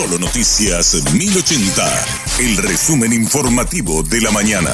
Solo Noticias 1080, el resumen informativo de la mañana.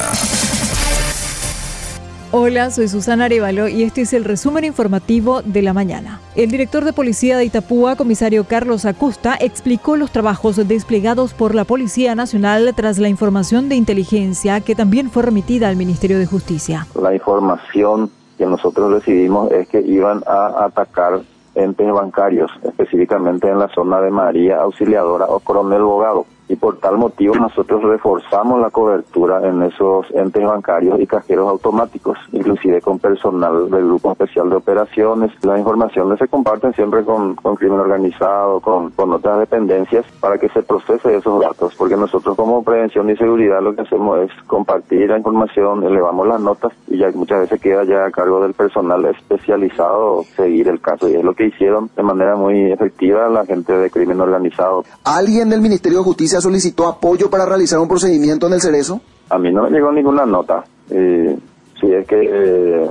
Hola, soy Susana Arevalo y este es el resumen informativo de la mañana. El director de policía de Itapúa, comisario Carlos Acosta, explicó los trabajos desplegados por la Policía Nacional tras la información de inteligencia que también fue remitida al Ministerio de Justicia. La información que nosotros recibimos es que iban a atacar entes bancarios, específicamente en la zona de María Auxiliadora o Coronel Bogado y por tal motivo nosotros reforzamos la cobertura en esos entes bancarios y cajeros automáticos, inclusive con personal del Grupo Especial de Operaciones. Las informaciones se comparten siempre con, con crimen organizado, con, con otras dependencias para que se procese esos datos, porque nosotros como prevención y seguridad lo que hacemos es compartir la información, elevamos las notas y ya muchas veces queda ya a cargo del personal especializado seguir el caso y es lo que hicieron de manera muy efectiva la gente de crimen organizado. ¿Alguien del Ministerio de Justicia solicitó apoyo para realizar un procedimiento en el Cerezo? A mí no me llegó ninguna nota. Eh, si es que eh,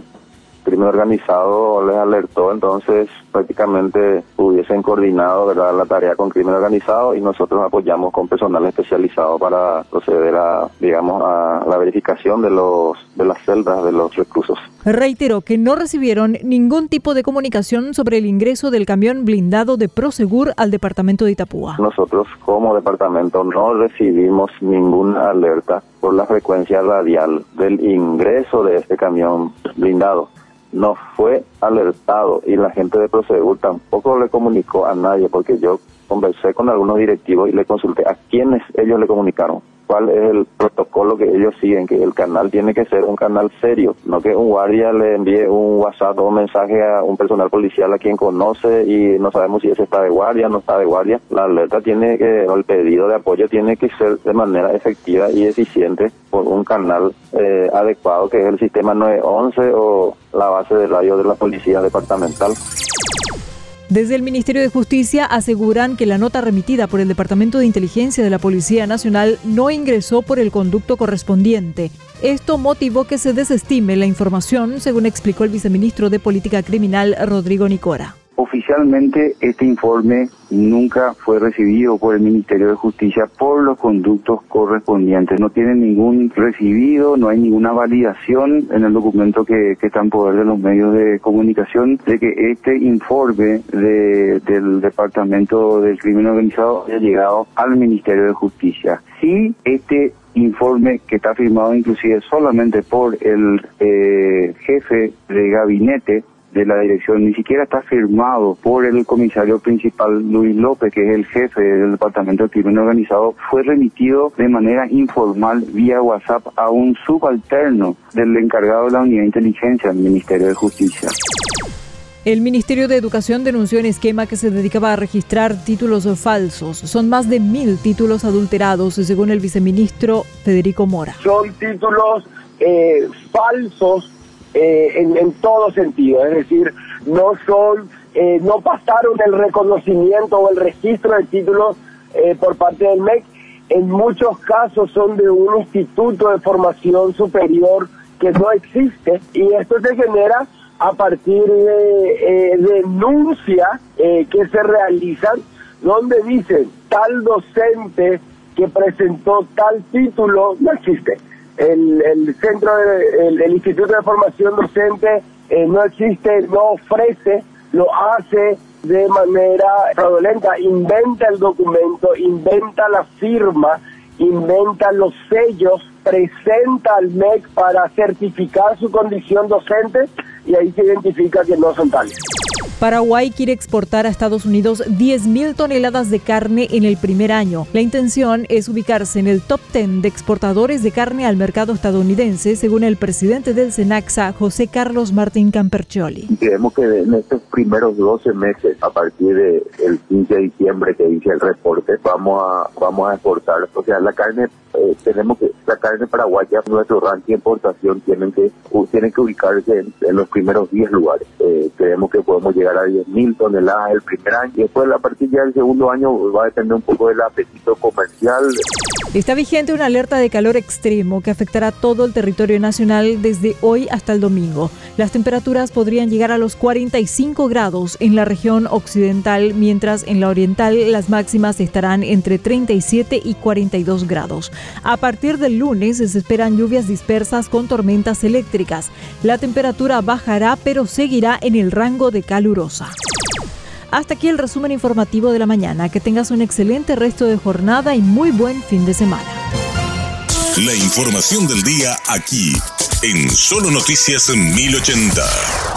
crimen organizado les alertó, entonces prácticamente hubiesen coordinado verdad la tarea con crimen organizado y nosotros apoyamos con personal especializado para proceder a digamos a la verificación de los de las celdas de los reclusos. Reiteró que no recibieron ningún tipo de comunicación sobre el ingreso del camión blindado de Prosegur al departamento de Itapúa. Nosotros como departamento no recibimos ninguna alerta por la frecuencia radial del ingreso de este camión blindado no fue alertado y la gente de Prosegur tampoco le comunicó a nadie porque yo conversé con algunos directivos y le consulté a quienes ellos le comunicaron cuál es el protocolo que ellos siguen, que el canal tiene que ser un canal serio, no que un guardia le envíe un WhatsApp o un mensaje a un personal policial a quien conoce y no sabemos si ese está de guardia, no está de guardia. La alerta tiene que, el pedido de apoyo tiene que ser de manera efectiva y eficiente por un canal eh, adecuado que es el sistema 911 o la base de radio de la policía departamental. Desde el Ministerio de Justicia aseguran que la nota remitida por el Departamento de Inteligencia de la Policía Nacional no ingresó por el conducto correspondiente. Esto motivó que se desestime la información, según explicó el viceministro de Política Criminal Rodrigo Nicora. Oficialmente este informe nunca fue recibido por el Ministerio de Justicia por los conductos correspondientes. No tiene ningún recibido, no hay ninguna validación en el documento que, está en poder de los medios de comunicación de que este informe del Departamento del Crimen Organizado haya llegado al Ministerio de Justicia. Sí, este informe que está firmado inclusive solamente por el eh, jefe de gabinete de la dirección ni siquiera está firmado por el comisario principal Luis López, que es el jefe del Departamento de Crimen Organizado, fue remitido de manera informal vía WhatsApp a un subalterno del encargado de la unidad de inteligencia del Ministerio de Justicia. El Ministerio de Educación denunció un esquema que se dedicaba a registrar títulos falsos. Son más de mil títulos adulterados, según el viceministro Federico Mora. Son títulos eh, falsos eh, en, todo sentido, es decir, no son, eh, no pasaron el reconocimiento o el registro de títulos eh, por parte del MEC, en muchos casos son de un instituto de formación superior que no existe y esto se genera a partir de denuncias que se realizan donde dicen tal docente que presentó tal título no existe el, el centro, el, Instituto de Formación Docente eh, no existe, no ofrece, lo hace de manera fraudulenta, inventa el documento, inventa la firma, inventa los sellos, presenta al MEC para certificar su condición docente y ahí se identifica que no son tales. Paraguay quiere exportar a Estados Unidos 10.000 toneladas de carne en el primer año. La intención es ubicarse en el top 10 de exportadores de carne al mercado estadounidense, según el presidente del SENAXA, José Carlos Martín Campercioli. Creemos que en estos primeros 12 meses, a partir del 15 de diciembre que dice el reporte, vamos a, vamos a exportar. O sea, la carne, eh, tenemos que, la carne paraguaya, nuestro ranking de importación, tienen que, tienen que ubicarse en, los primeros 10 lugares. Eh, creemos que podemos llegar a 10.000 toneladas el primer año y después a partir ya del segundo año va a depender un poco del apetito comercial. Está vigente una alerta de calor extremo que afectará todo el territorio nacional desde hoy hasta el domingo. Las temperaturas podrían llegar a los 45 grados en la región occidental, mientras en la oriental las máximas estarán entre 37 y 42 grados. A partir del lunes se esperan lluvias dispersas con tormentas eléctricas. La temperatura bajará pero seguirá en el rango de calurosa. Hasta aquí el resumen informativo de la mañana. Que tengas un excelente resto de jornada y muy buen fin de semana. La información del día aquí, en Solo Noticias 1080.